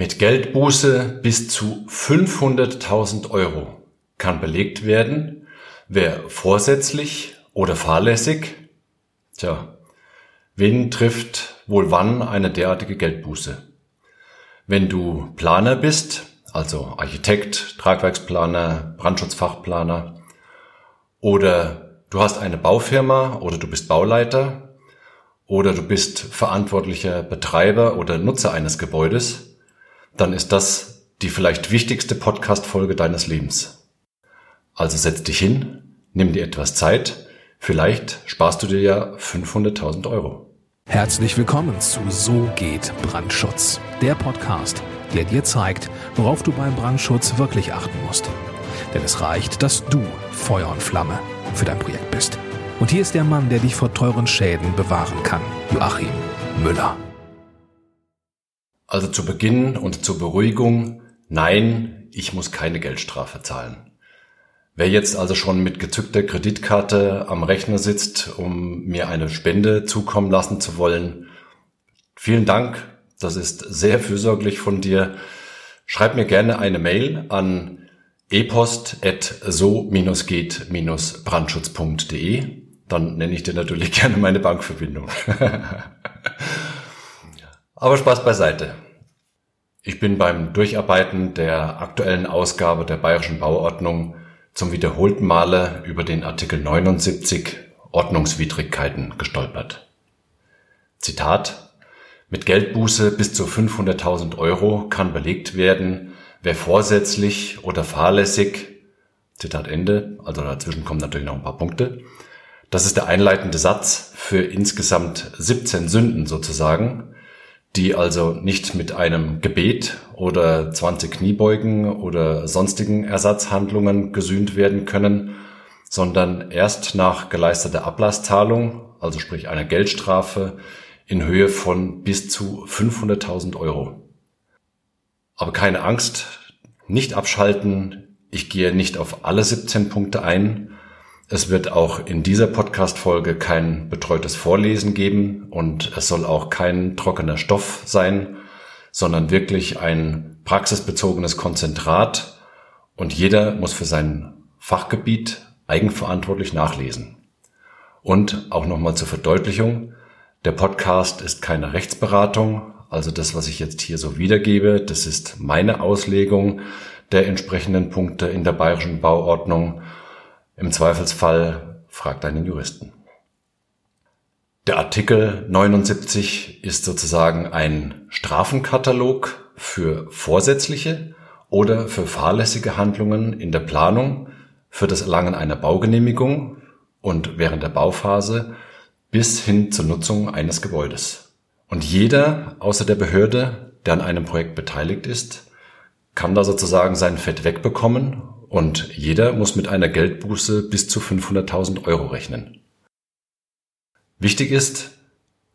Mit Geldbuße bis zu 500.000 Euro kann belegt werden, wer vorsätzlich oder fahrlässig, tja, wen trifft wohl wann eine derartige Geldbuße? Wenn du Planer bist, also Architekt, Tragwerksplaner, Brandschutzfachplaner, oder du hast eine Baufirma oder du bist Bauleiter, oder du bist verantwortlicher Betreiber oder Nutzer eines Gebäudes, dann ist das die vielleicht wichtigste Podcast-Folge deines Lebens. Also setz dich hin, nimm dir etwas Zeit, vielleicht sparst du dir ja 500.000 Euro. Herzlich willkommen zu So geht Brandschutz, der Podcast, der dir zeigt, worauf du beim Brandschutz wirklich achten musst. Denn es reicht, dass du Feuer und Flamme für dein Projekt bist. Und hier ist der Mann, der dich vor teuren Schäden bewahren kann, Joachim Müller. Also zu Beginn und zur Beruhigung, nein, ich muss keine Geldstrafe zahlen. Wer jetzt also schon mit gezückter Kreditkarte am Rechner sitzt, um mir eine Spende zukommen lassen zu wollen, vielen Dank, das ist sehr fürsorglich von dir. Schreib mir gerne eine Mail an epost.so-geht-brandschutz.de. Dann nenne ich dir natürlich gerne meine Bankverbindung. Aber Spaß beiseite. Ich bin beim Durcharbeiten der aktuellen Ausgabe der Bayerischen Bauordnung zum wiederholten Male über den Artikel 79 Ordnungswidrigkeiten gestolpert. Zitat Mit Geldbuße bis zu 500.000 Euro kann belegt werden, wer vorsätzlich oder fahrlässig Zitat Ende, also dazwischen kommen natürlich noch ein paar Punkte, das ist der einleitende Satz für insgesamt 17 Sünden sozusagen, die also nicht mit einem Gebet oder 20 Kniebeugen oder sonstigen Ersatzhandlungen gesühnt werden können, sondern erst nach geleisteter Ablasszahlung, also sprich einer Geldstrafe, in Höhe von bis zu 500.000 Euro. Aber keine Angst, nicht abschalten, ich gehe nicht auf alle 17 Punkte ein, es wird auch in dieser Podcast-Folge kein betreutes Vorlesen geben und es soll auch kein trockener Stoff sein, sondern wirklich ein praxisbezogenes Konzentrat. Und jeder muss für sein Fachgebiet eigenverantwortlich nachlesen. Und auch nochmal zur Verdeutlichung, der Podcast ist keine Rechtsberatung, also das, was ich jetzt hier so wiedergebe, das ist meine Auslegung der entsprechenden Punkte in der bayerischen Bauordnung im Zweifelsfall fragt einen Juristen. Der Artikel 79 ist sozusagen ein Strafenkatalog für vorsätzliche oder für fahrlässige Handlungen in der Planung, für das Erlangen einer Baugenehmigung und während der Bauphase bis hin zur Nutzung eines Gebäudes. Und jeder außer der Behörde, der an einem Projekt beteiligt ist, kann da sozusagen sein Fett wegbekommen und jeder muss mit einer Geldbuße bis zu 500.000 Euro rechnen. Wichtig ist,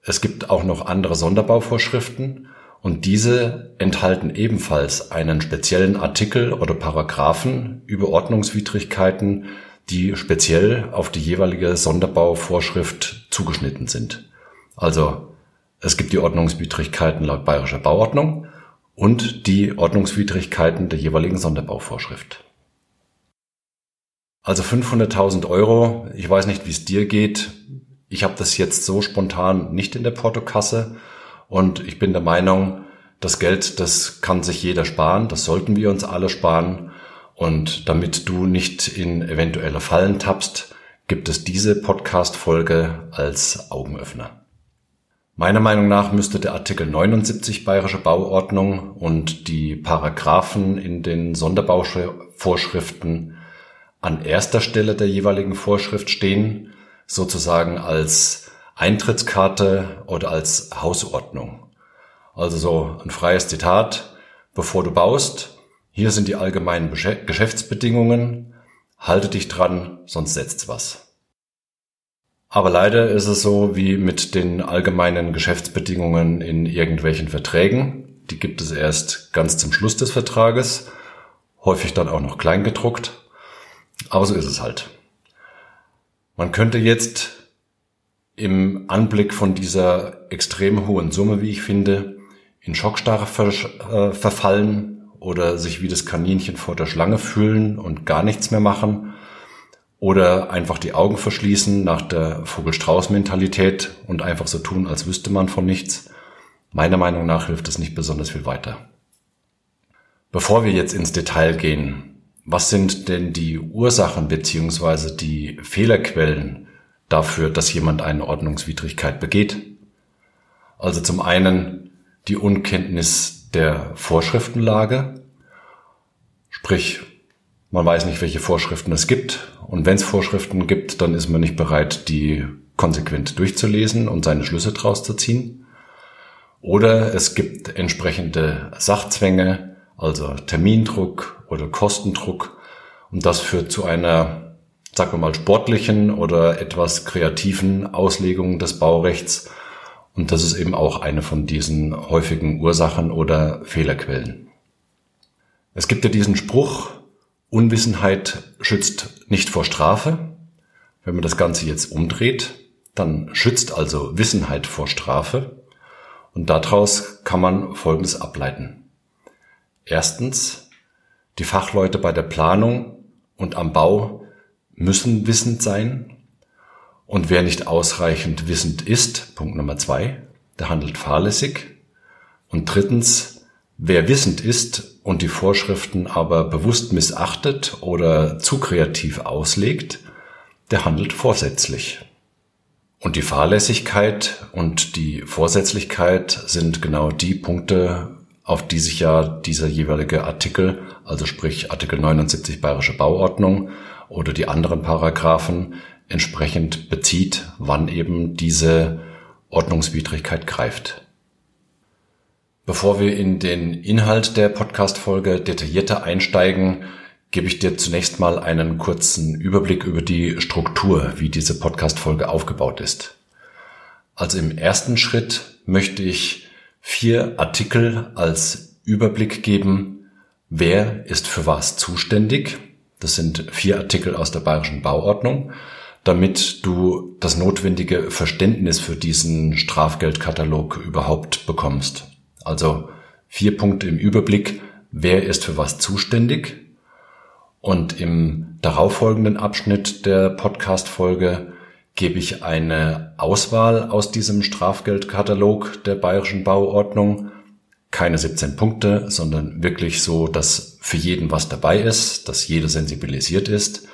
es gibt auch noch andere Sonderbauvorschriften und diese enthalten ebenfalls einen speziellen Artikel oder Paragraphen über Ordnungswidrigkeiten, die speziell auf die jeweilige Sonderbauvorschrift zugeschnitten sind. Also es gibt die Ordnungswidrigkeiten laut bayerischer Bauordnung und die Ordnungswidrigkeiten der jeweiligen Sonderbauvorschrift. Also 500.000 Euro, ich weiß nicht, wie es dir geht. Ich habe das jetzt so spontan nicht in der Portokasse und ich bin der Meinung, das Geld, das kann sich jeder sparen, das sollten wir uns alle sparen. Und damit du nicht in eventuelle Fallen tappst, gibt es diese Podcast-Folge als Augenöffner. Meiner Meinung nach müsste der Artikel 79 Bayerische Bauordnung und die Paragraphen in den Sonderbauvorschriften an erster Stelle der jeweiligen Vorschrift stehen, sozusagen als Eintrittskarte oder als Hausordnung. Also so ein freies Zitat, bevor du baust, hier sind die allgemeinen Geschäftsbedingungen, halte dich dran, sonst setzt's was. Aber leider ist es so wie mit den allgemeinen Geschäftsbedingungen in irgendwelchen Verträgen. Die gibt es erst ganz zum Schluss des Vertrages, häufig dann auch noch kleingedruckt. Aber so ist es halt. Man könnte jetzt im Anblick von dieser extrem hohen Summe, wie ich finde, in Schockstarre ver äh, verfallen oder sich wie das Kaninchen vor der Schlange fühlen und gar nichts mehr machen oder einfach die Augen verschließen nach der Vogel-Strauß-Mentalität und einfach so tun, als wüsste man von nichts. Meiner Meinung nach hilft es nicht besonders viel weiter. Bevor wir jetzt ins Detail gehen, was sind denn die Ursachen beziehungsweise die Fehlerquellen dafür, dass jemand eine Ordnungswidrigkeit begeht? Also zum einen die Unkenntnis der Vorschriftenlage, sprich man weiß nicht, welche Vorschriften es gibt. Und wenn es Vorschriften gibt, dann ist man nicht bereit, die konsequent durchzulesen und seine Schlüsse draus zu ziehen. Oder es gibt entsprechende Sachzwänge, also Termindruck oder Kostendruck. Und das führt zu einer, sagen wir mal, sportlichen oder etwas kreativen Auslegung des Baurechts. Und das ist eben auch eine von diesen häufigen Ursachen oder Fehlerquellen. Es gibt ja diesen Spruch, Unwissenheit schützt nicht vor Strafe. Wenn man das Ganze jetzt umdreht, dann schützt also Wissenheit vor Strafe. Und daraus kann man Folgendes ableiten. Erstens, die Fachleute bei der Planung und am Bau müssen wissend sein. Und wer nicht ausreichend wissend ist, Punkt Nummer zwei, der handelt fahrlässig. Und drittens, Wer wissend ist und die Vorschriften aber bewusst missachtet oder zu kreativ auslegt, der handelt vorsätzlich. Und die Fahrlässigkeit und die Vorsätzlichkeit sind genau die Punkte, auf die sich ja dieser jeweilige Artikel, also sprich Artikel 79 Bayerische Bauordnung oder die anderen Paragraphen entsprechend bezieht, wann eben diese Ordnungswidrigkeit greift. Bevor wir in den Inhalt der Podcast-Folge detaillierter einsteigen, gebe ich dir zunächst mal einen kurzen Überblick über die Struktur, wie diese Podcast-Folge aufgebaut ist. Also im ersten Schritt möchte ich vier Artikel als Überblick geben, wer ist für was zuständig. Das sind vier Artikel aus der Bayerischen Bauordnung, damit du das notwendige Verständnis für diesen Strafgeldkatalog überhaupt bekommst. Also vier Punkte im Überblick, wer ist für was zuständig. Und im darauffolgenden Abschnitt der Podcast-Folge gebe ich eine Auswahl aus diesem Strafgeldkatalog der bayerischen Bauordnung. Keine 17 Punkte, sondern wirklich so, dass für jeden was dabei ist, dass jeder sensibilisiert ist.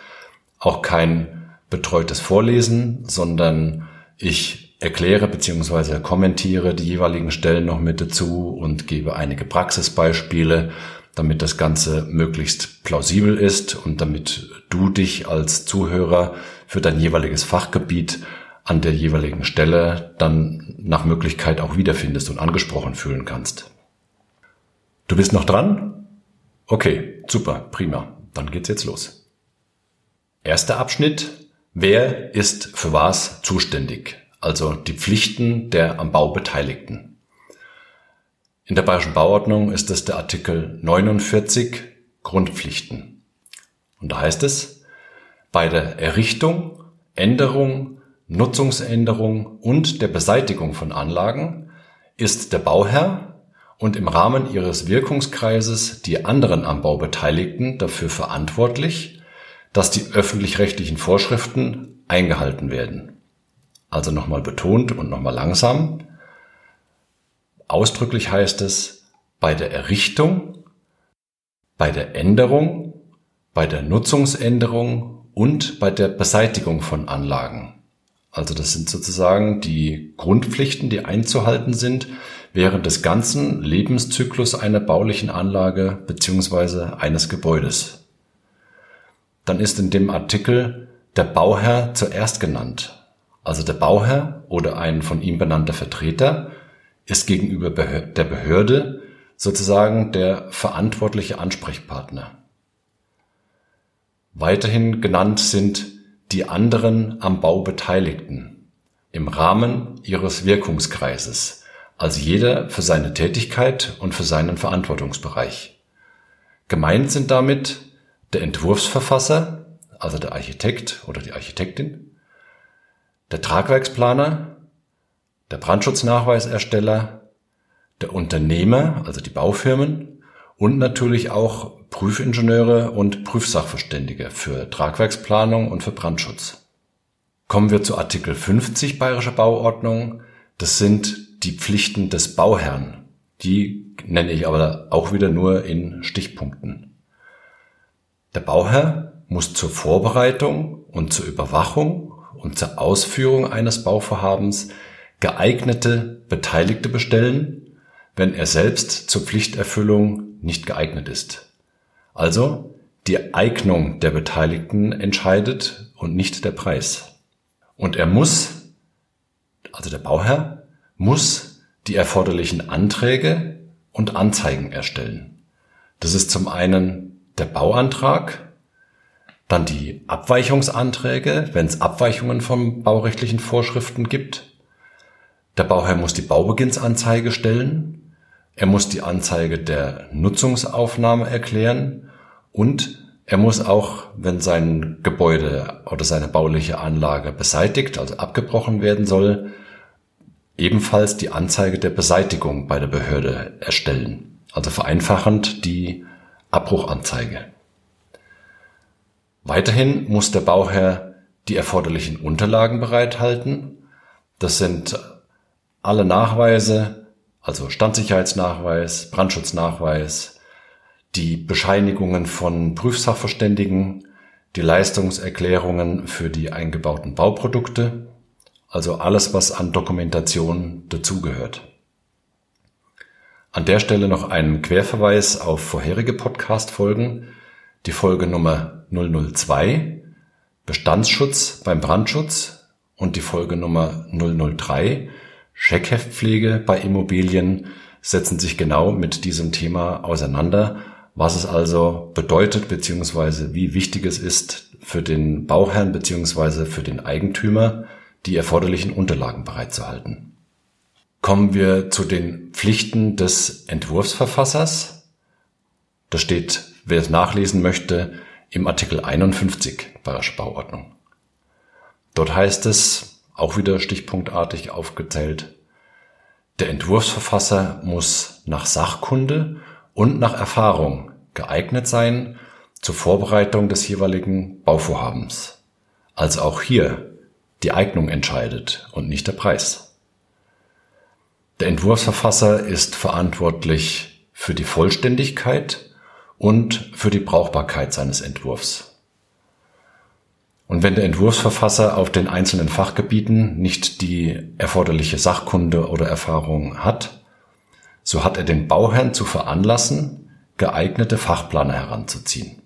Auch kein betreutes Vorlesen, sondern ich erkläre bzw. kommentiere die jeweiligen Stellen noch mit dazu und gebe einige Praxisbeispiele, damit das Ganze möglichst plausibel ist und damit du dich als Zuhörer für dein jeweiliges Fachgebiet an der jeweiligen Stelle dann nach Möglichkeit auch wiederfindest und angesprochen fühlen kannst. Du bist noch dran? Okay, super, prima. Dann geht's jetzt los. Erster Abschnitt. Wer ist für was zuständig? also die Pflichten der am Bau Beteiligten. In der Bayerischen Bauordnung ist es der Artikel 49 Grundpflichten. Und da heißt es, bei der Errichtung, Änderung, Nutzungsänderung und der Beseitigung von Anlagen ist der Bauherr und im Rahmen ihres Wirkungskreises die anderen am Bau Beteiligten dafür verantwortlich, dass die öffentlich-rechtlichen Vorschriften eingehalten werden also nochmal betont und nochmal langsam. Ausdrücklich heißt es, bei der Errichtung, bei der Änderung, bei der Nutzungsänderung und bei der Beseitigung von Anlagen. Also das sind sozusagen die Grundpflichten, die einzuhalten sind während des ganzen Lebenszyklus einer baulichen Anlage beziehungsweise eines Gebäudes. Dann ist in dem Artikel der Bauherr zuerst genannt. Also der Bauherr oder ein von ihm benannter Vertreter ist gegenüber der Behörde sozusagen der verantwortliche Ansprechpartner. Weiterhin genannt sind die anderen am Bau Beteiligten im Rahmen ihres Wirkungskreises, also jeder für seine Tätigkeit und für seinen Verantwortungsbereich. Gemeint sind damit der Entwurfsverfasser, also der Architekt oder die Architektin, der Tragwerksplaner, der Brandschutznachweisersteller, der Unternehmer, also die Baufirmen und natürlich auch Prüfingenieure und Prüfsachverständige für Tragwerksplanung und für Brandschutz. Kommen wir zu Artikel 50 Bayerischer Bauordnung. Das sind die Pflichten des Bauherrn. Die nenne ich aber auch wieder nur in Stichpunkten. Der Bauherr muss zur Vorbereitung und zur Überwachung und zur Ausführung eines Bauvorhabens geeignete Beteiligte bestellen, wenn er selbst zur Pflichterfüllung nicht geeignet ist. Also die Eignung der Beteiligten entscheidet und nicht der Preis. Und er muss, also der Bauherr, muss die erforderlichen Anträge und Anzeigen erstellen. Das ist zum einen der Bauantrag, dann die Abweichungsanträge, wenn es Abweichungen von baurechtlichen Vorschriften gibt. Der Bauherr muss die Baubeginnsanzeige stellen. Er muss die Anzeige der Nutzungsaufnahme erklären und er muss auch, wenn sein Gebäude oder seine bauliche Anlage beseitigt, also abgebrochen werden soll, ebenfalls die Anzeige der Beseitigung bei der Behörde erstellen. Also vereinfachend die Abbruchanzeige. Weiterhin muss der Bauherr die erforderlichen Unterlagen bereithalten. Das sind alle Nachweise, also Standsicherheitsnachweis, Brandschutznachweis, die Bescheinigungen von Prüfsachverständigen, die Leistungserklärungen für die eingebauten Bauprodukte, also alles, was an Dokumentation dazugehört. An der Stelle noch ein Querverweis auf vorherige Podcast-Folgen, die Folge Nummer 002, Bestandsschutz beim Brandschutz und die Folge Nummer 003, Scheckheftpflege bei Immobilien, setzen sich genau mit diesem Thema auseinander was es also bedeutet beziehungsweise wie wichtig es ist für den Bauherrn beziehungsweise für den Eigentümer, die erforderlichen Unterlagen bereitzuhalten. Kommen wir zu den Pflichten des Entwurfsverfassers. Das steht, wer es nachlesen möchte, im Artikel 51 Bayerische Bauordnung. Dort heißt es, auch wieder stichpunktartig aufgezählt, der Entwurfsverfasser muss nach Sachkunde und nach Erfahrung geeignet sein zur Vorbereitung des jeweiligen Bauvorhabens. Also auch hier die Eignung entscheidet und nicht der Preis. Der Entwurfsverfasser ist verantwortlich für die Vollständigkeit und für die Brauchbarkeit seines Entwurfs. Und wenn der Entwurfsverfasser auf den einzelnen Fachgebieten nicht die erforderliche Sachkunde oder Erfahrung hat, so hat er den Bauherrn zu veranlassen, geeignete Fachplaner heranzuziehen.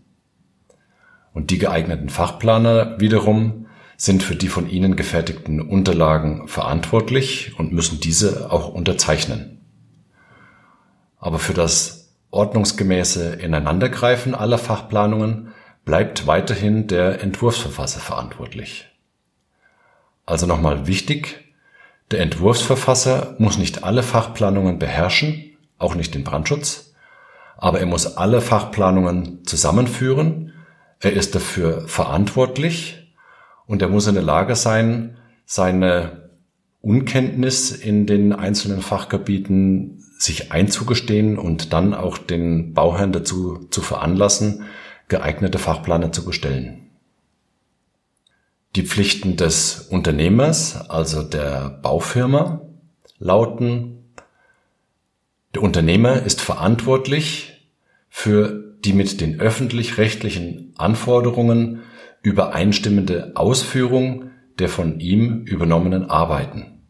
Und die geeigneten Fachplaner wiederum sind für die von ihnen gefertigten Unterlagen verantwortlich und müssen diese auch unterzeichnen. Aber für das ordnungsgemäße Ineinandergreifen aller Fachplanungen bleibt weiterhin der Entwurfsverfasser verantwortlich. Also nochmal wichtig, der Entwurfsverfasser muss nicht alle Fachplanungen beherrschen, auch nicht den Brandschutz, aber er muss alle Fachplanungen zusammenführen, er ist dafür verantwortlich und er muss in der Lage sein, seine Unkenntnis in den einzelnen Fachgebieten sich einzugestehen und dann auch den Bauherrn dazu zu veranlassen, geeignete Fachplaner zu bestellen. Die Pflichten des Unternehmers, also der Baufirma, lauten, der Unternehmer ist verantwortlich für die mit den öffentlich-rechtlichen Anforderungen übereinstimmende Ausführung der von ihm übernommenen Arbeiten.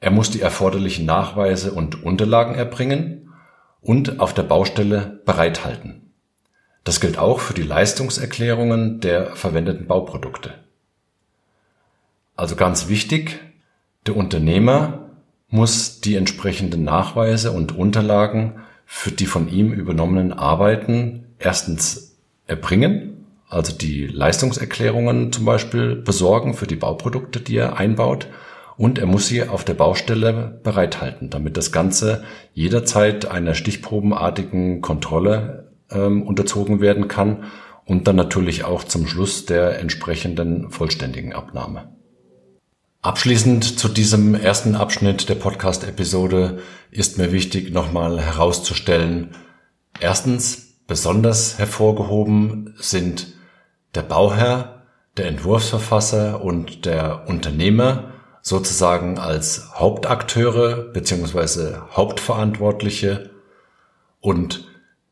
Er muss die erforderlichen Nachweise und Unterlagen erbringen und auf der Baustelle bereithalten. Das gilt auch für die Leistungserklärungen der verwendeten Bauprodukte. Also ganz wichtig, der Unternehmer muss die entsprechenden Nachweise und Unterlagen für die von ihm übernommenen Arbeiten erstens erbringen, also die Leistungserklärungen zum Beispiel besorgen für die Bauprodukte, die er einbaut, und er muss sie auf der Baustelle bereithalten, damit das Ganze jederzeit einer stichprobenartigen Kontrolle ähm, unterzogen werden kann und dann natürlich auch zum Schluss der entsprechenden vollständigen Abnahme. Abschließend zu diesem ersten Abschnitt der Podcast-Episode ist mir wichtig, nochmal herauszustellen, erstens, besonders hervorgehoben sind der Bauherr, der Entwurfsverfasser und der Unternehmer sozusagen als Hauptakteure beziehungsweise Hauptverantwortliche und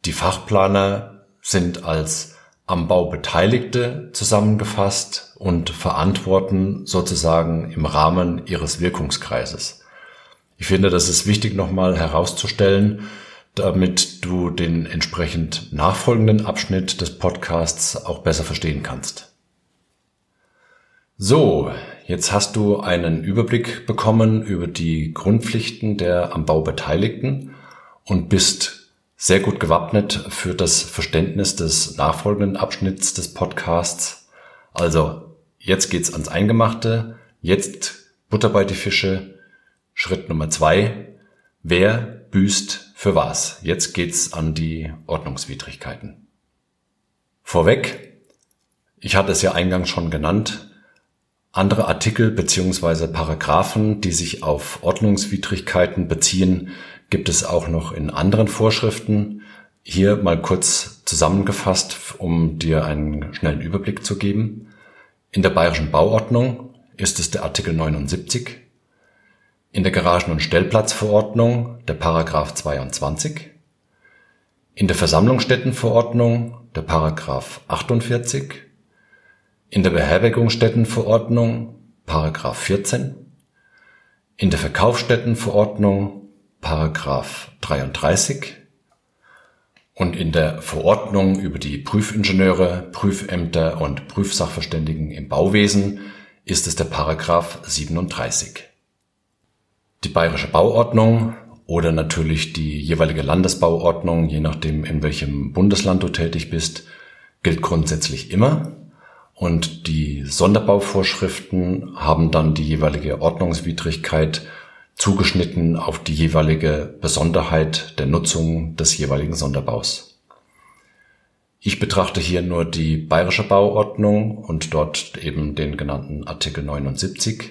die Fachplaner sind als am Bau Beteiligte zusammengefasst und verantworten sozusagen im Rahmen ihres Wirkungskreises. Ich finde, das ist wichtig nochmal herauszustellen, damit du den entsprechend nachfolgenden Abschnitt des Podcasts auch besser verstehen kannst. So, jetzt hast du einen Überblick bekommen über die Grundpflichten der am Bau Beteiligten und bist sehr gut gewappnet für das Verständnis des nachfolgenden Abschnitts des Podcasts. Also, jetzt geht's ans Eingemachte. Jetzt Butter bei die Fische. Schritt Nummer zwei. Wer büßt für was? Jetzt geht's an die Ordnungswidrigkeiten. Vorweg, ich hatte es ja eingangs schon genannt, andere Artikel beziehungsweise Paragraphen, die sich auf Ordnungswidrigkeiten beziehen, gibt es auch noch in anderen Vorschriften. Hier mal kurz zusammengefasst, um dir einen schnellen Überblick zu geben. In der Bayerischen Bauordnung ist es der Artikel 79, in der Garagen- und Stellplatzverordnung der Paragraph 22, in der Versammlungsstättenverordnung der Paragraph 48, in der Beherbergungsstättenverordnung Paragraph 14, in der Verkaufsstättenverordnung Paragraph 33 und in der Verordnung über die Prüfingenieure, Prüfämter und Prüfsachverständigen im Bauwesen ist es der Paragraph 37. Die bayerische Bauordnung oder natürlich die jeweilige Landesbauordnung, je nachdem in welchem Bundesland du tätig bist, gilt grundsätzlich immer und die Sonderbauvorschriften haben dann die jeweilige Ordnungswidrigkeit zugeschnitten auf die jeweilige Besonderheit der Nutzung des jeweiligen Sonderbaus. Ich betrachte hier nur die bayerische Bauordnung und dort eben den genannten Artikel 79.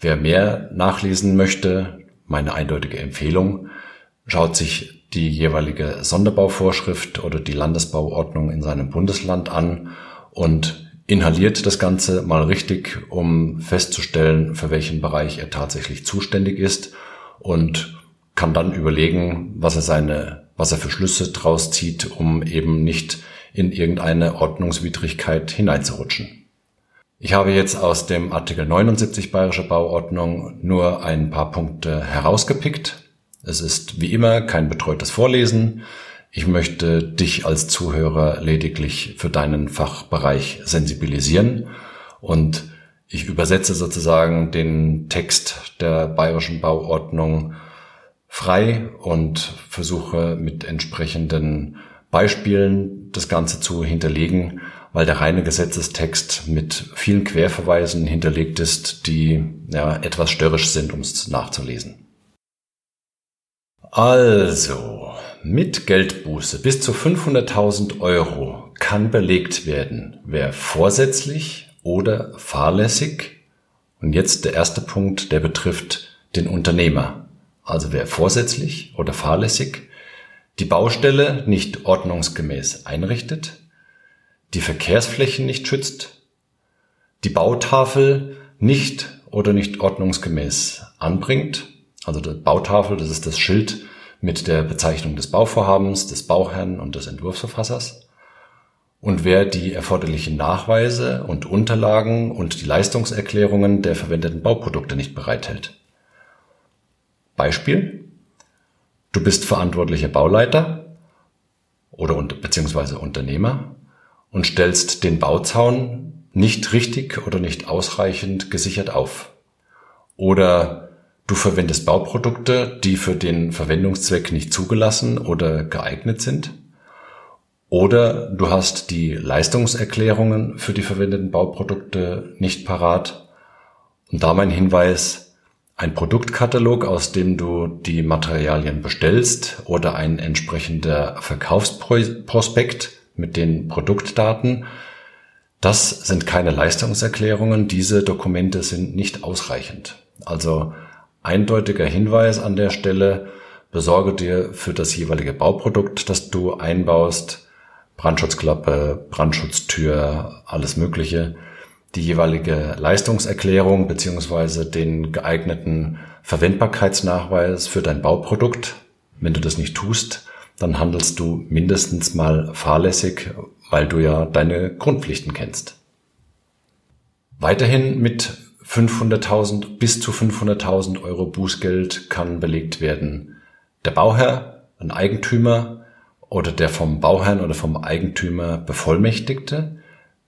Wer mehr nachlesen möchte, meine eindeutige Empfehlung, schaut sich die jeweilige Sonderbauvorschrift oder die Landesbauordnung in seinem Bundesland an und inhaliert das Ganze mal richtig, um festzustellen, für welchen Bereich er tatsächlich zuständig ist und kann dann überlegen, was er seine, was er für Schlüsse draus zieht, um eben nicht in irgendeine Ordnungswidrigkeit hineinzurutschen. Ich habe jetzt aus dem Artikel 79 Bayerische Bauordnung nur ein paar Punkte herausgepickt. Es ist wie immer kein betreutes Vorlesen. Ich möchte dich als Zuhörer lediglich für deinen Fachbereich sensibilisieren und ich übersetze sozusagen den Text der bayerischen Bauordnung frei und versuche mit entsprechenden Beispielen das Ganze zu hinterlegen, weil der reine Gesetzestext mit vielen Querverweisen hinterlegt ist, die ja, etwas störrisch sind, um es nachzulesen. Also, mit Geldbuße bis zu 500.000 Euro kann belegt werden, wer vorsätzlich oder fahrlässig, und jetzt der erste Punkt, der betrifft den Unternehmer, also wer vorsätzlich oder fahrlässig die Baustelle nicht ordnungsgemäß einrichtet, die Verkehrsflächen nicht schützt, die Bautafel nicht oder nicht ordnungsgemäß anbringt, also die Bautafel, das ist das Schild, mit der Bezeichnung des Bauvorhabens, des Bauherrn und des Entwurfsverfassers und wer die erforderlichen Nachweise und Unterlagen und die Leistungserklärungen der verwendeten Bauprodukte nicht bereithält. Beispiel. Du bist verantwortlicher Bauleiter oder beziehungsweise Unternehmer und stellst den Bauzaun nicht richtig oder nicht ausreichend gesichert auf. Oder Du verwendest Bauprodukte, die für den Verwendungszweck nicht zugelassen oder geeignet sind. Oder du hast die Leistungserklärungen für die verwendeten Bauprodukte nicht parat. Und da mein Hinweis, ein Produktkatalog, aus dem du die Materialien bestellst oder ein entsprechender Verkaufsprospekt mit den Produktdaten, Das sind keine Leistungserklärungen. Diese Dokumente sind nicht ausreichend. Also eindeutiger Hinweis an der Stelle, besorge dir für das jeweilige Bauprodukt, das du einbaust, Brandschutzklappe, Brandschutztür, alles Mögliche, die jeweilige Leistungserklärung beziehungsweise den geeigneten Verwendbarkeitsnachweis für dein Bauprodukt. Wenn du das nicht tust, dann handelst du mindestens mal fahrlässig, weil du ja deine Grundpflichten kennst. Weiterhin mit 500.000 bis zu 500.000 Euro Bußgeld kann belegt werden. Der Bauherr, ein Eigentümer oder der vom Bauherrn oder vom Eigentümer Bevollmächtigte,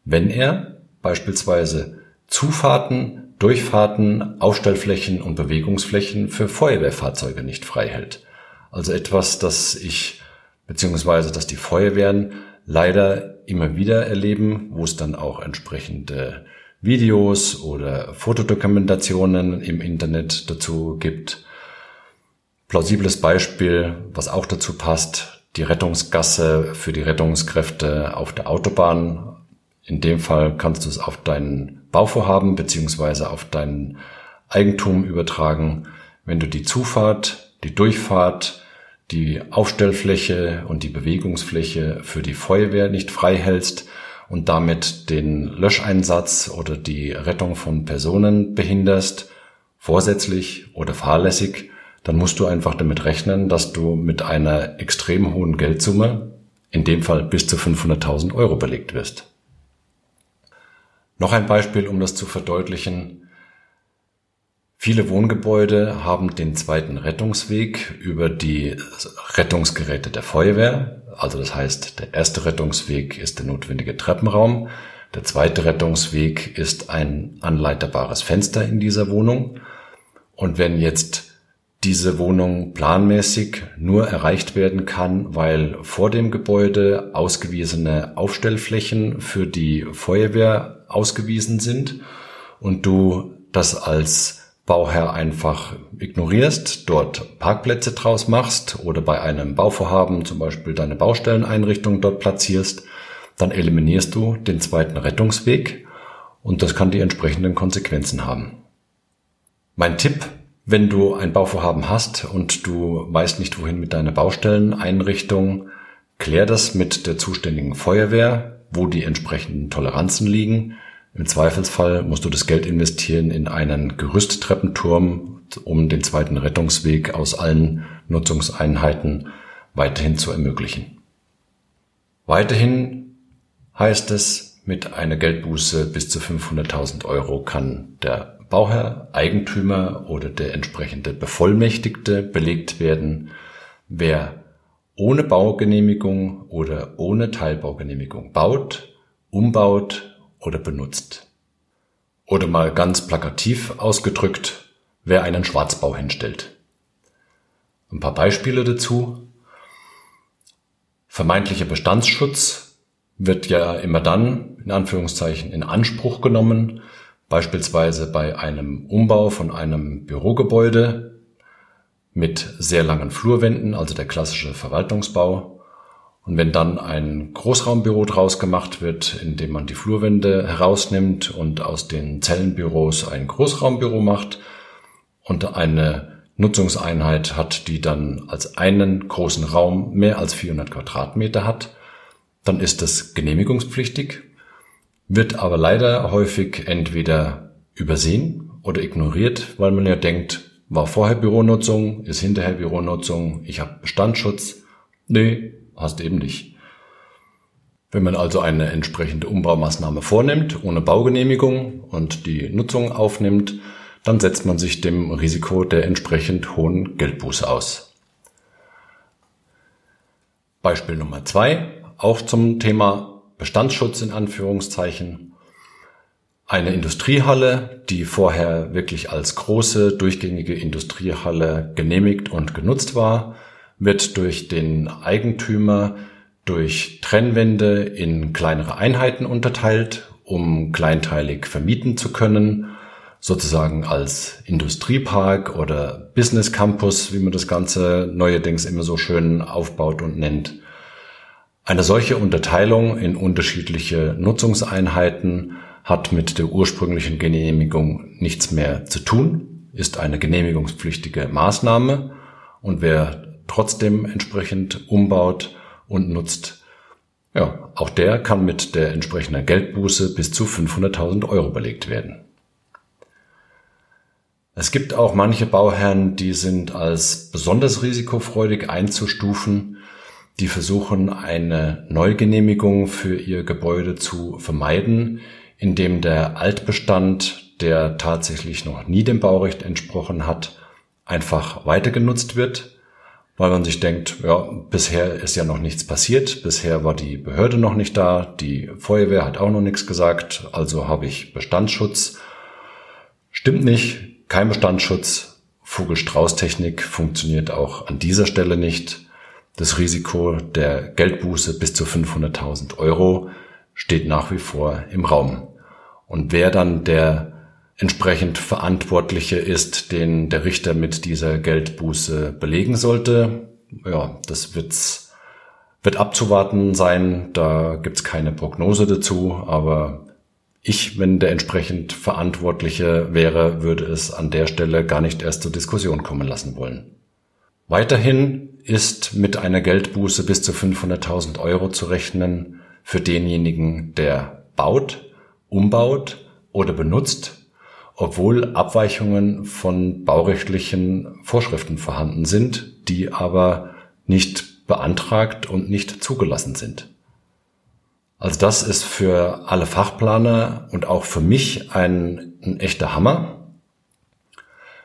wenn er beispielsweise Zufahrten, Durchfahrten, Aufstellflächen und Bewegungsflächen für Feuerwehrfahrzeuge nicht frei hält. Also etwas, das ich beziehungsweise dass die Feuerwehren leider immer wieder erleben, wo es dann auch entsprechende Videos oder Fotodokumentationen im Internet dazu gibt. Plausibles Beispiel, was auch dazu passt, die Rettungsgasse für die Rettungskräfte auf der Autobahn. In dem Fall kannst du es auf dein Bauvorhaben beziehungsweise auf dein Eigentum übertragen. Wenn du die Zufahrt, die Durchfahrt, die Aufstellfläche und die Bewegungsfläche für die Feuerwehr nicht frei hältst und damit den Löscheinsatz oder die Rettung von Personen behinderst, vorsätzlich oder fahrlässig, dann musst du einfach damit rechnen, dass du mit einer extrem hohen Geldsumme, in dem Fall bis zu 500.000 Euro belegt wirst. Noch ein Beispiel, um das zu verdeutlichen. Viele Wohngebäude haben den zweiten Rettungsweg über die Rettungsgeräte der Feuerwehr. Also das heißt, der erste Rettungsweg ist der notwendige Treppenraum. Der zweite Rettungsweg ist ein anleiterbares Fenster in dieser Wohnung. Und wenn jetzt diese Wohnung planmäßig nur erreicht werden kann, weil vor dem Gebäude ausgewiesene Aufstellflächen für die Feuerwehr ausgewiesen sind und du das als Bauherr einfach ignorierst, dort Parkplätze draus machst oder bei einem Bauvorhaben zum Beispiel deine Baustelleneinrichtung dort platzierst, dann eliminierst du den zweiten Rettungsweg und das kann die entsprechenden Konsequenzen haben. Mein Tipp, wenn du ein Bauvorhaben hast und du weißt nicht wohin mit deiner Baustelleneinrichtung, klär das mit der zuständigen Feuerwehr, wo die entsprechenden Toleranzen liegen im Zweifelsfall musst du das Geld investieren in einen Gerüsttreppenturm, um den zweiten Rettungsweg aus allen Nutzungseinheiten weiterhin zu ermöglichen. Weiterhin heißt es, mit einer Geldbuße bis zu 500.000 Euro kann der Bauherr, Eigentümer oder der entsprechende Bevollmächtigte belegt werden, wer ohne Baugenehmigung oder ohne Teilbaugenehmigung baut, umbaut oder benutzt. Oder mal ganz plakativ ausgedrückt, wer einen Schwarzbau hinstellt. Ein paar Beispiele dazu. Vermeintlicher Bestandsschutz wird ja immer dann, in Anführungszeichen, in Anspruch genommen, beispielsweise bei einem Umbau von einem Bürogebäude mit sehr langen Flurwänden, also der klassische Verwaltungsbau, und wenn dann ein Großraumbüro draus gemacht wird, indem man die Flurwände herausnimmt und aus den Zellenbüros ein Großraumbüro macht und eine Nutzungseinheit hat, die dann als einen großen Raum mehr als 400 Quadratmeter hat, dann ist das genehmigungspflichtig, wird aber leider häufig entweder übersehen oder ignoriert, weil man ja denkt, war vorher Büronutzung, ist hinterher Büronutzung, ich habe Bestandsschutz. Nee, hast eben nicht. Wenn man also eine entsprechende Umbaumaßnahme vornimmt, ohne Baugenehmigung und die Nutzung aufnimmt, dann setzt man sich dem Risiko der entsprechend hohen Geldbuße aus. Beispiel Nummer zwei, auch zum Thema Bestandsschutz in Anführungszeichen. Eine Industriehalle, die vorher wirklich als große, durchgängige Industriehalle genehmigt und genutzt war, wird durch den Eigentümer durch Trennwände in kleinere Einheiten unterteilt, um kleinteilig vermieten zu können, sozusagen als Industriepark oder Business Campus, wie man das Ganze neuerdings immer so schön aufbaut und nennt. Eine solche Unterteilung in unterschiedliche Nutzungseinheiten hat mit der ursprünglichen Genehmigung nichts mehr zu tun, ist eine genehmigungspflichtige Maßnahme und wer trotzdem entsprechend umbaut und nutzt, ja, auch der kann mit der entsprechenden Geldbuße bis zu 500.000 Euro belegt werden. Es gibt auch manche Bauherren, die sind als besonders risikofreudig einzustufen. Die versuchen, eine Neugenehmigung für ihr Gebäude zu vermeiden, indem der Altbestand, der tatsächlich noch nie dem Baurecht entsprochen hat, einfach weiter genutzt wird, weil man sich denkt, ja, bisher ist ja noch nichts passiert, bisher war die Behörde noch nicht da, die Feuerwehr hat auch noch nichts gesagt, also habe ich Bestandsschutz. Stimmt nicht, kein Bestandsschutz. Vogelstrauß-Technik funktioniert auch an dieser Stelle nicht. Das Risiko der Geldbuße bis zu 500.000 Euro steht nach wie vor im Raum. Und wer dann der entsprechend Verantwortliche ist, den der Richter mit dieser Geldbuße belegen sollte, ja, das wird's, wird abzuwarten sein. Da gibt's keine Prognose dazu, aber ich, wenn der entsprechend Verantwortliche wäre, würde es an der Stelle gar nicht erst zur Diskussion kommen lassen wollen. Weiterhin ist mit einer Geldbuße bis zu 500.000 Euro zu rechnen für denjenigen, der baut, umbaut oder benutzt, obwohl Abweichungen von baurechtlichen Vorschriften vorhanden sind, die aber nicht beantragt und nicht zugelassen sind. Also das ist für alle Fachplaner und auch für mich ein, ein echter Hammer,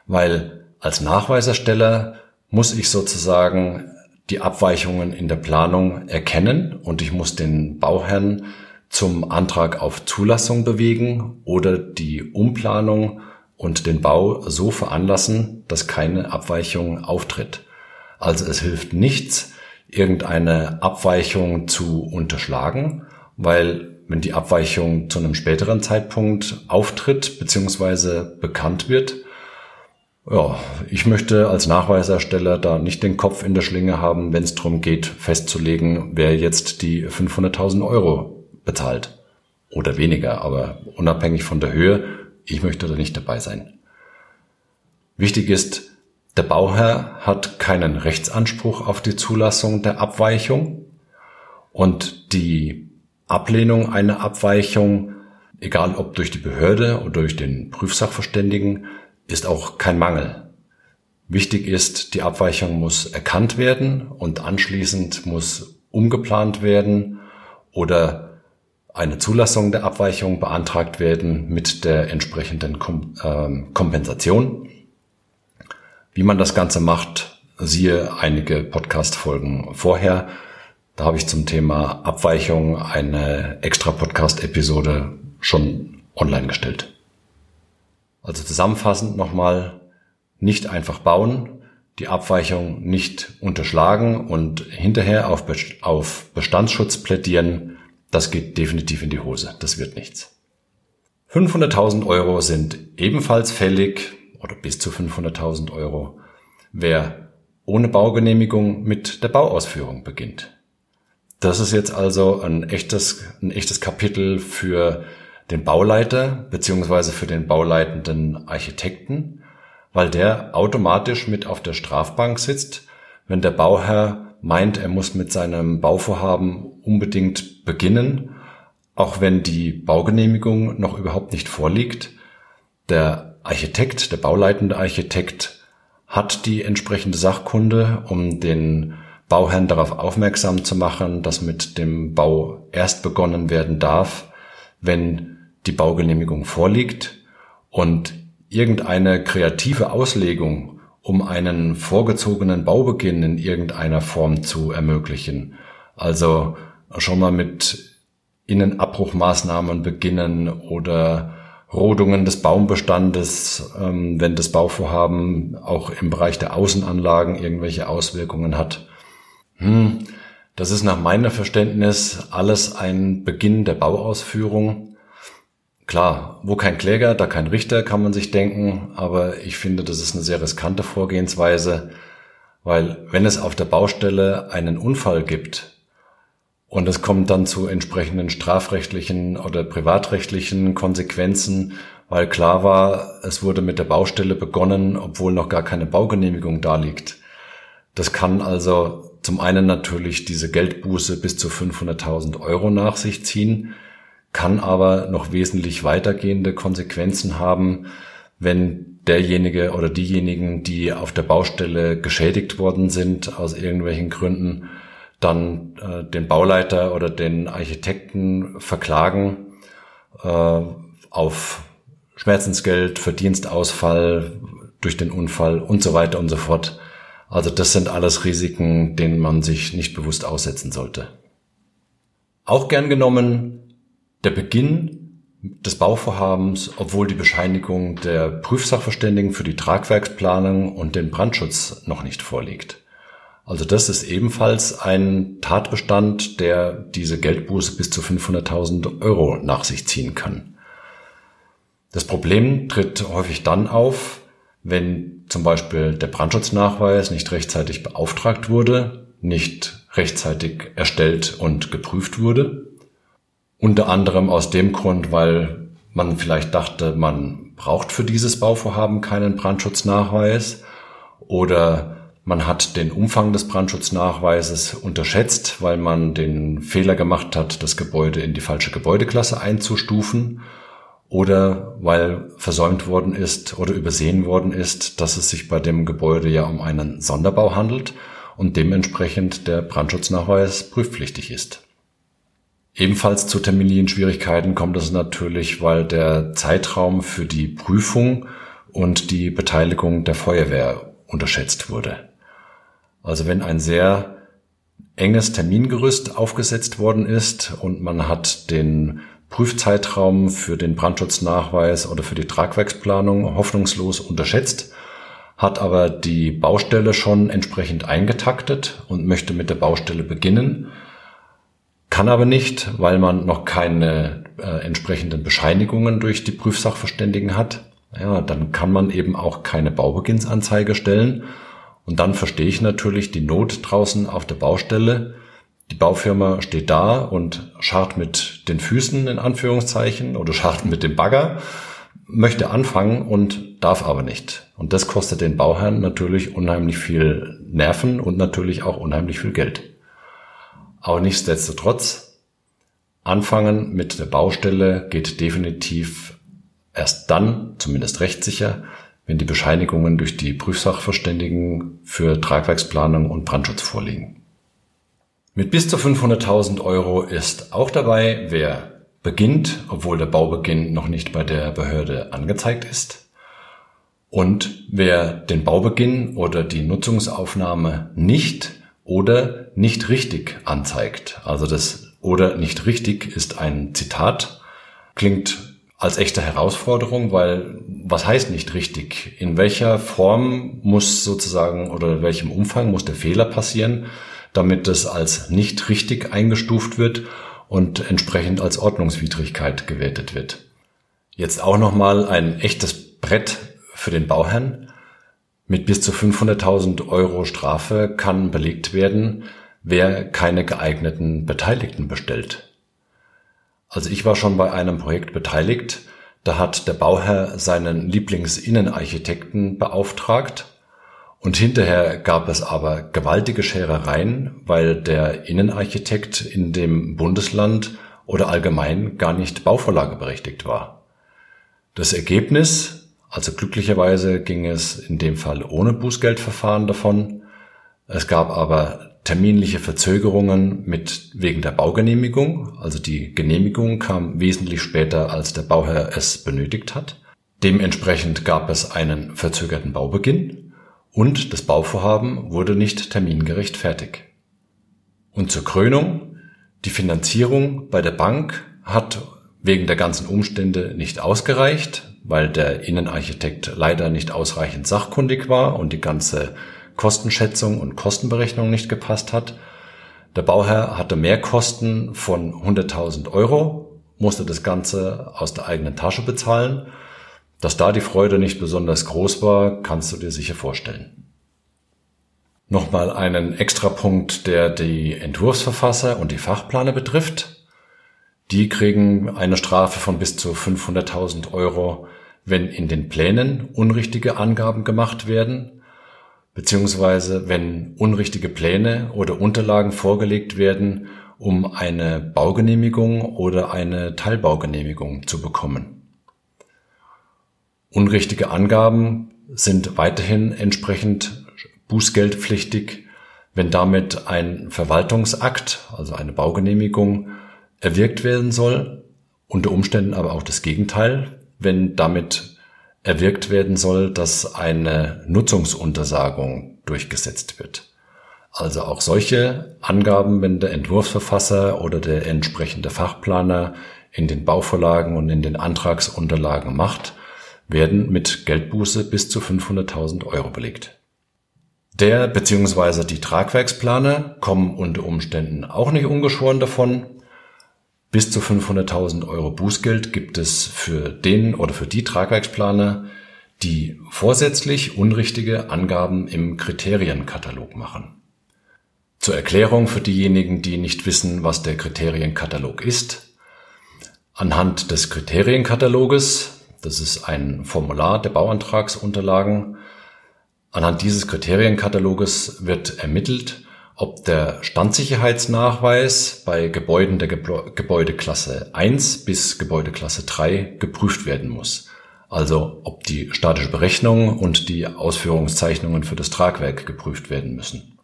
weil als Nachweisersteller muss ich sozusagen die Abweichungen in der Planung erkennen und ich muss den Bauherrn zum Antrag auf Zulassung bewegen oder die Umplanung und den Bau so veranlassen, dass keine Abweichung auftritt. Also es hilft nichts, irgendeine Abweichung zu unterschlagen, weil wenn die Abweichung zu einem späteren Zeitpunkt auftritt bzw. bekannt wird, ja, ich möchte als Nachweisersteller da nicht den Kopf in der Schlinge haben, wenn es darum geht, festzulegen, wer jetzt die 500.000 Euro bezahlt. Oder weniger, aber unabhängig von der Höhe, ich möchte da nicht dabei sein. Wichtig ist, der Bauherr hat keinen Rechtsanspruch auf die Zulassung der Abweichung und die Ablehnung einer Abweichung, egal ob durch die Behörde oder durch den Prüfsachverständigen, ist auch kein Mangel. Wichtig ist, die Abweichung muss erkannt werden und anschließend muss umgeplant werden oder eine Zulassung der Abweichung beantragt werden mit der entsprechenden ähm, Kompensation. Wie man das Ganze macht, siehe einige Podcast-Folgen vorher. Da habe ich zum Thema Abweichung eine extra Podcast-Episode schon online gestellt. Also zusammenfassend nochmal, nicht einfach bauen, die Abweichung nicht unterschlagen und hinterher auf Bestandsschutz plädieren, das geht definitiv in die Hose. Das wird nichts. 500.000 Euro sind ebenfalls fällig oder bis zu 500.000 Euro, wer ohne Baugenehmigung mit der Bauausführung beginnt. Das ist jetzt also ein echtes, ein echtes Kapitel für den Bauleiter beziehungsweise für den bauleitenden Architekten, weil der automatisch mit auf der Strafbank sitzt, wenn der Bauherr meint, er muss mit seinem Bauvorhaben unbedingt beginnen, auch wenn die Baugenehmigung noch überhaupt nicht vorliegt. Der Architekt, der bauleitende Architekt hat die entsprechende Sachkunde, um den Bauherrn darauf aufmerksam zu machen, dass mit dem Bau erst begonnen werden darf, wenn die Baugenehmigung vorliegt und irgendeine kreative Auslegung, um einen vorgezogenen Baubeginn in irgendeiner Form zu ermöglichen. Also schon mal mit Innenabbruchmaßnahmen beginnen oder Rodungen des Baumbestandes, ähm, wenn das Bauvorhaben auch im Bereich der Außenanlagen irgendwelche Auswirkungen hat. Hm, das ist nach meinem Verständnis alles ein Beginn der Bauausführung Klar, wo kein Kläger, da kein Richter, kann man sich denken, aber ich finde, das ist eine sehr riskante Vorgehensweise, weil wenn es auf der Baustelle einen Unfall gibt Und es kommt dann zu entsprechenden strafrechtlichen oder privatrechtlichen Konsequenzen, weil klar war, es wurde mit der Baustelle begonnen, obwohl noch gar keine Baugenehmigung da liegt. Das kann also zum einen natürlich diese Geldbuße bis zu 500.000 Euro nach sich ziehen, kann aber noch wesentlich weitergehende Konsequenzen haben, wenn derjenige oder diejenigen, die auf der Baustelle geschädigt worden sind aus irgendwelchen Gründen, dann äh, den Bauleiter oder den Architekten verklagen äh, auf Schmerzensgeld, Verdienstausfall durch den Unfall und so weiter und so fort. Also das sind alles Risiken, denen man sich nicht bewusst aussetzen sollte. Auch gern genommen der Beginn des Bauvorhabens, obwohl die Bescheinigung der Prüfsachverständigen für die Tragwerksplanung und den Brandschutz noch nicht vorliegt. Also das ist ebenfalls ein Tatbestand, der diese Geldbuße bis zu 500.000 Euro nach sich ziehen kann. Das Problem tritt häufig dann auf, wenn zum Beispiel der Brandschutznachweis nicht rechtzeitig beauftragt wurde, nicht rechtzeitig erstellt und geprüft wurde. Unter anderem aus dem Grund, weil man vielleicht dachte, man braucht für dieses Bauvorhaben keinen Brandschutznachweis oder man hat den Umfang des Brandschutznachweises unterschätzt, weil man den Fehler gemacht hat, das Gebäude in die falsche Gebäudeklasse einzustufen oder weil versäumt worden ist oder übersehen worden ist, dass es sich bei dem Gebäude ja um einen Sonderbau handelt und dementsprechend der Brandschutznachweis prüfpflichtig ist. Ebenfalls zu Terminschwierigkeiten kommt es natürlich, weil der Zeitraum für die Prüfung und die Beteiligung der Feuerwehr unterschätzt wurde. Also wenn ein sehr enges Termingerüst aufgesetzt worden ist und man hat den Prüfzeitraum für den Brandschutznachweis oder für die Tragwerksplanung hoffnungslos unterschätzt, hat aber die Baustelle schon entsprechend eingetaktet und möchte mit der Baustelle beginnen, kann aber nicht, weil man noch keine äh, entsprechenden Bescheinigungen durch die Prüfsachverständigen hat. Ja, dann kann man eben auch keine Baubeginnsanzeige stellen und dann verstehe ich natürlich die Not draußen auf der Baustelle. Die Baufirma steht da und scharrt mit den Füßen in Anführungszeichen oder scharrt mit dem Bagger, möchte anfangen und darf aber nicht. Und das kostet den Bauherrn natürlich unheimlich viel Nerven und natürlich auch unheimlich viel Geld. Aber nichtsdestotrotz, anfangen mit der Baustelle geht definitiv erst dann, zumindest rechtssicher, wenn die Bescheinigungen durch die Prüfsachverständigen für Tragwerksplanung und Brandschutz vorliegen. Mit bis zu 500.000 Euro ist auch dabei, wer beginnt, obwohl der Baubeginn noch nicht bei der Behörde angezeigt ist, und wer den Baubeginn oder die Nutzungsaufnahme nicht oder nicht richtig anzeigt. Also das oder nicht richtig ist ein Zitat, klingt als echte Herausforderung, weil was heißt nicht richtig? In welcher Form muss sozusagen oder in welchem Umfang muss der Fehler passieren, damit es als nicht richtig eingestuft wird und entsprechend als Ordnungswidrigkeit gewertet wird? Jetzt auch nochmal ein echtes Brett für den Bauherrn. Mit bis zu 500.000 Euro Strafe kann belegt werden, wer keine geeigneten Beteiligten bestellt. Also ich war schon bei einem Projekt beteiligt, da hat der Bauherr seinen Lieblingsinnenarchitekten beauftragt und hinterher gab es aber gewaltige Scherereien, weil der Innenarchitekt in dem Bundesland oder allgemein gar nicht Bauvorlageberechtigt war. Das Ergebnis, also glücklicherweise ging es in dem Fall ohne Bußgeldverfahren davon. Es gab aber terminliche Verzögerungen mit wegen der Baugenehmigung. Also die Genehmigung kam wesentlich später, als der Bauherr es benötigt hat. Dementsprechend gab es einen verzögerten Baubeginn und das Bauvorhaben wurde nicht termingerecht fertig. Und zur Krönung, die Finanzierung bei der Bank hat wegen der ganzen Umstände nicht ausgereicht, weil der Innenarchitekt leider nicht ausreichend sachkundig war und die ganze Kostenschätzung und Kostenberechnung nicht gepasst hat. Der Bauherr hatte Mehrkosten von 100.000 Euro, musste das Ganze aus der eigenen Tasche bezahlen. Dass da die Freude nicht besonders groß war, kannst du dir sicher vorstellen. Nochmal einen Extrapunkt, der die Entwurfsverfasser und die Fachplaner betrifft. Die kriegen eine Strafe von bis zu 500.000 Euro, wenn in den Plänen unrichtige Angaben gemacht werden, beziehungsweise wenn unrichtige Pläne oder Unterlagen vorgelegt werden, um eine Baugenehmigung oder eine Teilbaugenehmigung zu bekommen. Unrichtige Angaben sind weiterhin entsprechend bußgeldpflichtig, wenn damit ein Verwaltungsakt, also eine Baugenehmigung, erwirkt werden soll, unter Umständen aber auch das Gegenteil, wenn damit erwirkt werden soll, dass eine Nutzungsuntersagung durchgesetzt wird. Also auch solche Angaben, wenn der Entwurfsverfasser oder der entsprechende Fachplaner in den Bauvorlagen und in den Antragsunterlagen macht, werden mit Geldbuße bis zu 500.000 Euro belegt. Der bzw. die Tragwerksplaner kommen unter Umständen auch nicht ungeschoren davon. Bis zu 500.000 Euro Bußgeld gibt es für den oder für die Tragwerksplaner, die vorsätzlich unrichtige Angaben im Kriterienkatalog machen. Zur Erklärung für diejenigen, die nicht wissen, was der Kriterienkatalog ist. Anhand des Kriterienkataloges, das ist ein Formular der Bauantragsunterlagen, anhand dieses Kriterienkataloges wird ermittelt, ob der Standsicherheitsnachweis bei Gebäuden der Gebäudeklasse 1 bis Gebäudeklasse 3 geprüft werden muss. Also ob die statische Berechnung und die Ausführungszeichnungen für das Tragwerk geprüft werden müssen.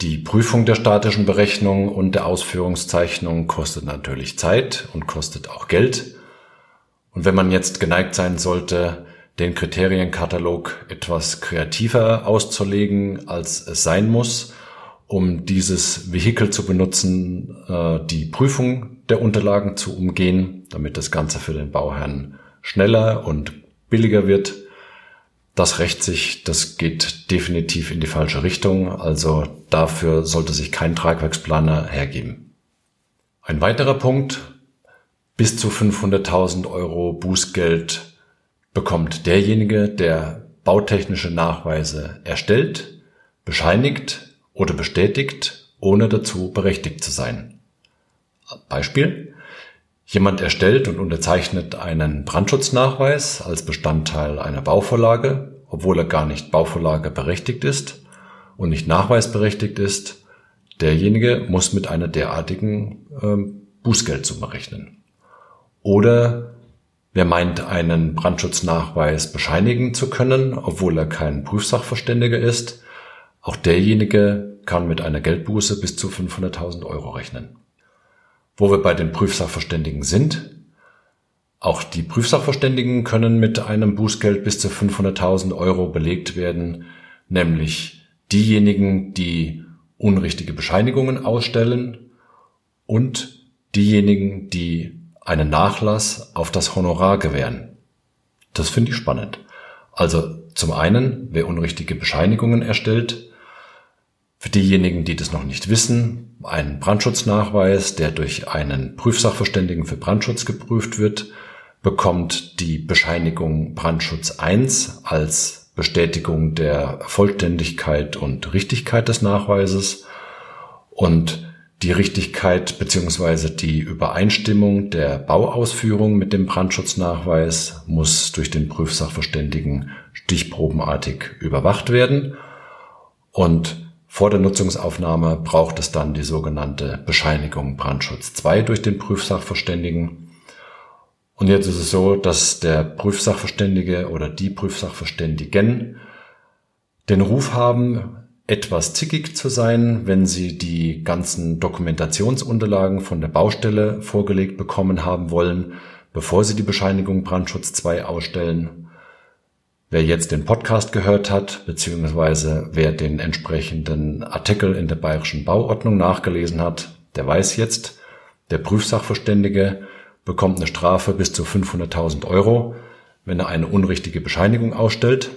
Die Prüfung der statischen Berechnung und der Ausführungszeichnung kostet natürlich Zeit und kostet auch Geld. Und wenn man jetzt geneigt sein sollte, den Kriterienkatalog etwas kreativer auszulegen, als es sein muss, um dieses Vehikel zu benutzen, äh, die Prüfung der Unterlagen zu umgehen, damit das Ganze für den Bauherrn schneller und billiger wird. Das rächt sich, das geht definitiv in die falsche Richtung, also dafür sollte sich kein Tragwerksplaner hergeben. Ein weiterer Punkt, bis zu 500.000 Euro Bußgeld bekommt derjenige, der bautechnische Nachweise erstellt, bescheinigt oder bestätigt, ohne dazu berechtigt zu sein. Beispiel. Jemand erstellt und unterzeichnet einen Brandschutznachweis als Bestandteil einer Bauvorlage, obwohl er gar nicht Bauvorlage berechtigt ist und nicht nachweisberechtigt ist. Derjenige muss mit einer derartigen äh, Bußgeldsumme rechnen. Oder wer meint, einen Brandschutznachweis bescheinigen zu können, obwohl er kein Prüfsachverständiger ist, auch derjenige kann mit einer Geldbuße bis zu 500.000 Euro rechnen. Wo wir bei den Prüfsachverständigen sind, auch die Prüfsachverständigen können mit einem Bußgeld bis zu 500.000 Euro belegt werden, nämlich diejenigen, die unrichtige Bescheinigungen ausstellen und diejenigen, die einen Nachlass auf das Honorar gewähren. Das finde ich spannend. Also zum einen, wer unrichtige Bescheinigungen erstellt, für diejenigen, die das noch nicht wissen, ein Brandschutznachweis, der durch einen Prüfsachverständigen für Brandschutz geprüft wird, bekommt die Bescheinigung Brandschutz 1 als Bestätigung der Vollständigkeit und Richtigkeit des Nachweises. Und die Richtigkeit beziehungsweise die Übereinstimmung der Bauausführung mit dem Brandschutznachweis muss durch den Prüfsachverständigen stichprobenartig überwacht werden. Und vor der Nutzungsaufnahme braucht es dann die sogenannte Bescheinigung Brandschutz 2 durch den Prüfsachverständigen. Und jetzt ist es so, dass der Prüfsachverständige oder die Prüfsachverständigen den Ruf haben, etwas zickig zu sein, wenn sie die ganzen Dokumentationsunterlagen von der Baustelle vorgelegt bekommen haben wollen, bevor sie die Bescheinigung Brandschutz 2 ausstellen. Wer jetzt den Podcast gehört hat, beziehungsweise wer den entsprechenden Artikel in der Bayerischen Bauordnung nachgelesen hat, der weiß jetzt, der Prüfsachverständige bekommt eine Strafe bis zu 500.000 Euro, wenn er eine unrichtige Bescheinigung ausstellt.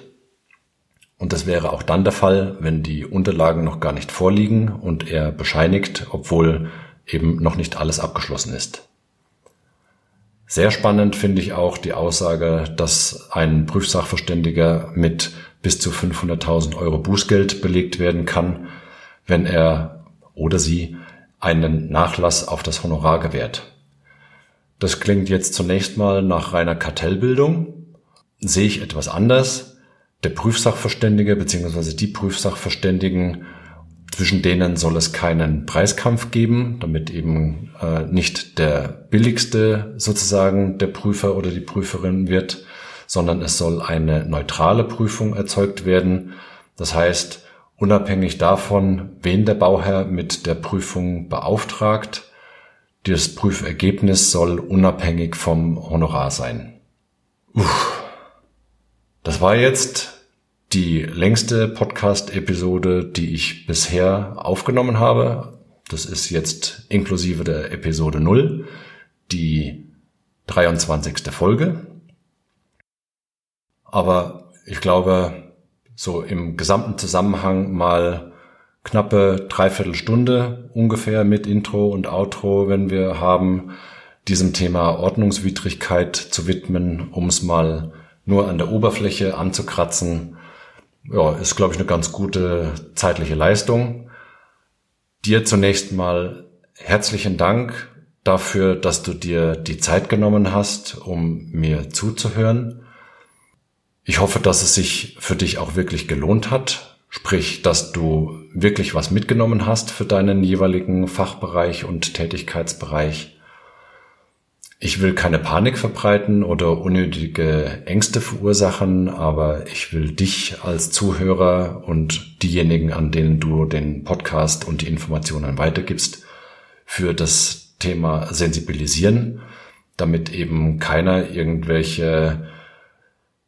Und das wäre auch dann der Fall, wenn die Unterlagen noch gar nicht vorliegen und er bescheinigt, obwohl eben noch nicht alles abgeschlossen ist. Sehr spannend finde ich auch die Aussage, dass ein Prüfsachverständiger mit bis zu 500.000 Euro Bußgeld belegt werden kann, wenn er oder sie einen Nachlass auf das Honorar gewährt. Das klingt jetzt zunächst mal nach reiner Kartellbildung. Sehe ich etwas anders. Der Prüfsachverständige bzw. die Prüfsachverständigen, zwischen denen soll es keinen Preiskampf geben, damit eben äh, nicht der billigste sozusagen der Prüfer oder die Prüferin wird, sondern es soll eine neutrale Prüfung erzeugt werden. Das heißt, unabhängig davon, wen der Bauherr mit der Prüfung beauftragt, das Prüfergebnis soll unabhängig vom Honorar sein. Uff. Das war jetzt die längste Podcast-Episode, die ich bisher aufgenommen habe. Das ist jetzt inklusive der Episode 0, die 23. Folge. Aber ich glaube, so im gesamten Zusammenhang mal knappe Dreiviertelstunde ungefähr mit Intro und Outro, wenn wir haben, diesem Thema Ordnungswidrigkeit zu widmen, um es mal nur an der Oberfläche anzukratzen. Ja, ist, glaube ich, eine ganz gute zeitliche Leistung. Dir zunächst mal herzlichen Dank dafür, dass du dir die Zeit genommen hast, um mir zuzuhören. Ich hoffe, dass es sich für dich auch wirklich gelohnt hat. Sprich, dass du wirklich was mitgenommen hast für deinen jeweiligen Fachbereich und Tätigkeitsbereich. Ich will keine Panik verbreiten oder unnötige Ängste verursachen, aber ich will dich als Zuhörer und diejenigen, an denen du den Podcast und die Informationen weitergibst, für das Thema sensibilisieren, damit eben keiner irgendwelche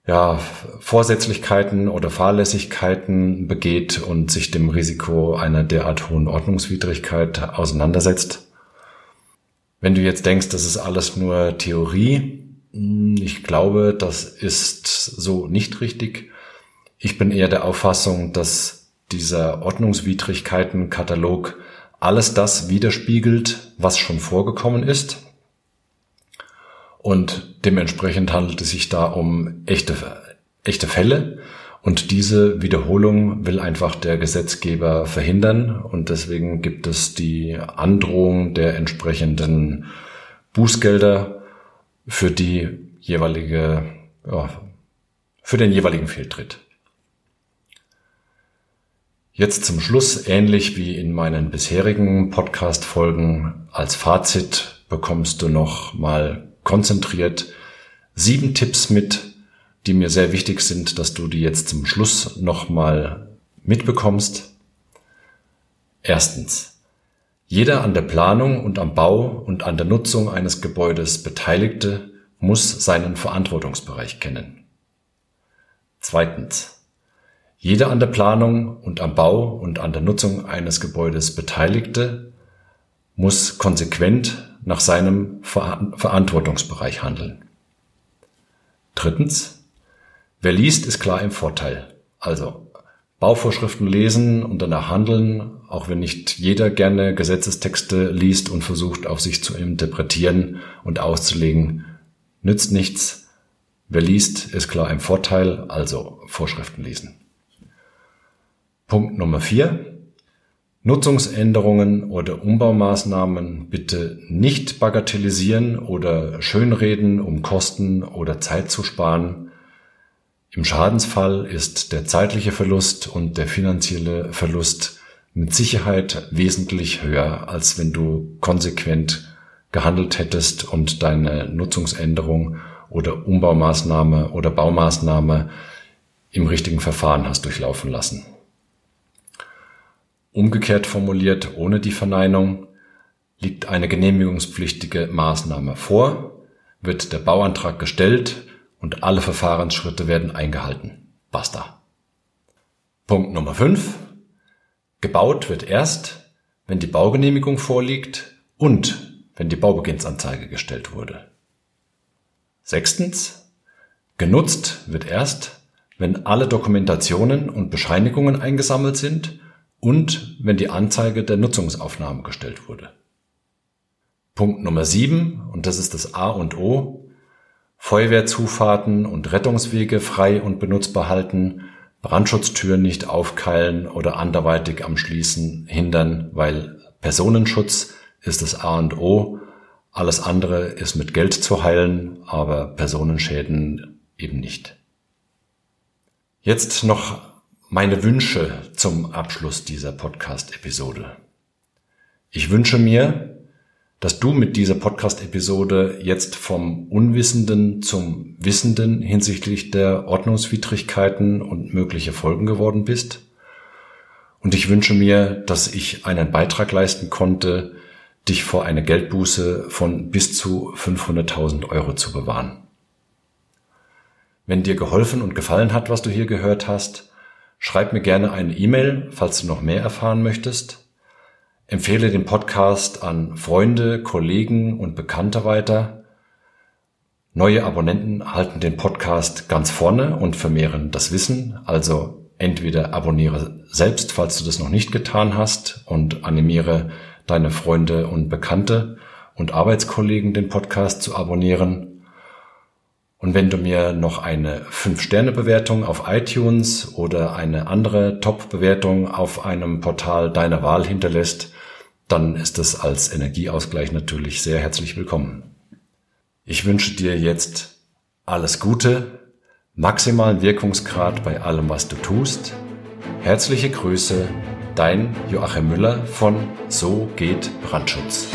ja, Vorsätzlichkeiten oder Fahrlässigkeiten begeht und sich dem Risiko einer derart hohen Ordnungswidrigkeit auseinandersetzt. Wenn du jetzt denkst, das ist alles nur Theorie, hm, ich glaube, das ist so nicht richtig. Ich bin eher der Auffassung, dass dieser Ordnungswidrigkeiten-Katalog alles das widerspiegelt, was schon vorgekommen ist und dementsprechend handelt es sich da um echte, echte Fälle. Und diese Wiederholung will einfach der Gesetzgeber verhindern. Und deswegen gibt es die Androhung der entsprechenden Bußgelder für die jeweilige, ja, für den jeweiligen Fehltritt. Jetzt zum Schluss, ähnlich wie in meinen bisherigen Podcast-Folgen, als Fazit bekommst du noch mal konzentriert sieben Tipps mit, die mir sehr wichtig sind, dass du die jetzt zum Schluss nochmal mitbekommst. Erstens. Jeder an der Planung und am Bau und an der Nutzung eines Gebäudes Beteiligte muss seinen Verantwortungsbereich kennen. Zweitens. Jeder an der Planung und am Bau und an der Nutzung eines Gebäudes Beteiligte muss konsequent nach seinem Verantwortungsbereich handeln. Drittens, wer liest, ist klar im Vorteil. Also Bauvorschriften lesen und danach handeln, auch wenn nicht jeder gerne Gesetzestexte liest und versucht auf sich zu interpretieren und auszulegen, nützt nichts. Wer liest, ist klar im Vorteil, also Vorschriften lesen. Punkt Nummer vier. Nutzungsänderungen oder Umbaumaßnahmen bitte nicht bagatellisieren oder schönreden, um Kosten oder Zeit zu sparen. Im Schadensfall ist der zeitliche Verlust und der finanzielle Verlust mit Sicherheit wesentlich höher, als wenn du konsequent gehandelt hättest und deine Nutzungsänderung oder Umbaumaßnahme oder Baumaßnahme im richtigen Verfahren hast durchlaufen lassen. Umgekehrt formuliert, ohne die Verneinung, liegt eine genehmigungspflichtige Maßnahme vor, wird der Bauantrag gestellt und alle Verfahrensschritte werden eingehalten. Basta. Punkt Nummer 5. Gebaut wird erst, wenn die Baugenehmigung vorliegt und wenn die Baubeginnsanzeige gestellt wurde. Sechstens. Genutzt wird erst, wenn alle Dokumentationen und Bescheinigungen eingesammelt sind und wenn die Anzeige der Nutzungsaufnahme gestellt wurde. Punkt Nummer sieben und das ist das A und O, Feuerwehrzufahrten und Rettungswege frei und benutzbar halten, Brandschutztüren nicht aufkeilen oder anderweitig am Schließen hindern, weil Personenschutz ist das A und O. Alles andere ist mit Geld zu heilen, aber Personenschäden eben nicht. Jetzt noch meine Wünsche zum Abschluss dieser Podcast-Episode. Ich wünsche mir, dass du mit dieser Podcast-Episode jetzt vom Unwissenden zum Wissenden hinsichtlich der Ordnungswidrigkeiten und mögliche Folgen geworden bist. Und ich wünsche mir, dass ich einen Beitrag leisten konnte, dich vor eine Geldbuße von bis zu 500.000 Euro zu bewahren. Wenn dir geholfen und gefallen hat, was du hier gehört hast, schreib mir gerne eine E-Mail, falls du noch mehr erfahren möchtest. Empfehle den Podcast an Freunde, Kollegen und Bekannte weiter. Neue Abonnenten halten den Podcast ganz vorne und vermehren das Wissen. Also entweder abonniere selbst, falls du das noch nicht getan hast und animiere deine Freunde und Bekannte und Arbeitskollegen den Podcast zu abonnieren. Und wenn du mir noch eine 5-Sterne-Bewertung auf iTunes oder eine andere Top-Bewertung auf einem Portal deiner Wahl hinterlässt, dann ist es als Energieausgleich natürlich sehr herzlich willkommen. Ich wünsche dir jetzt alles Gute, maximalen Wirkungsgrad bei allem, was du tust. Herzliche Grüße, dein Joachim Müller von So geht Brandschutz.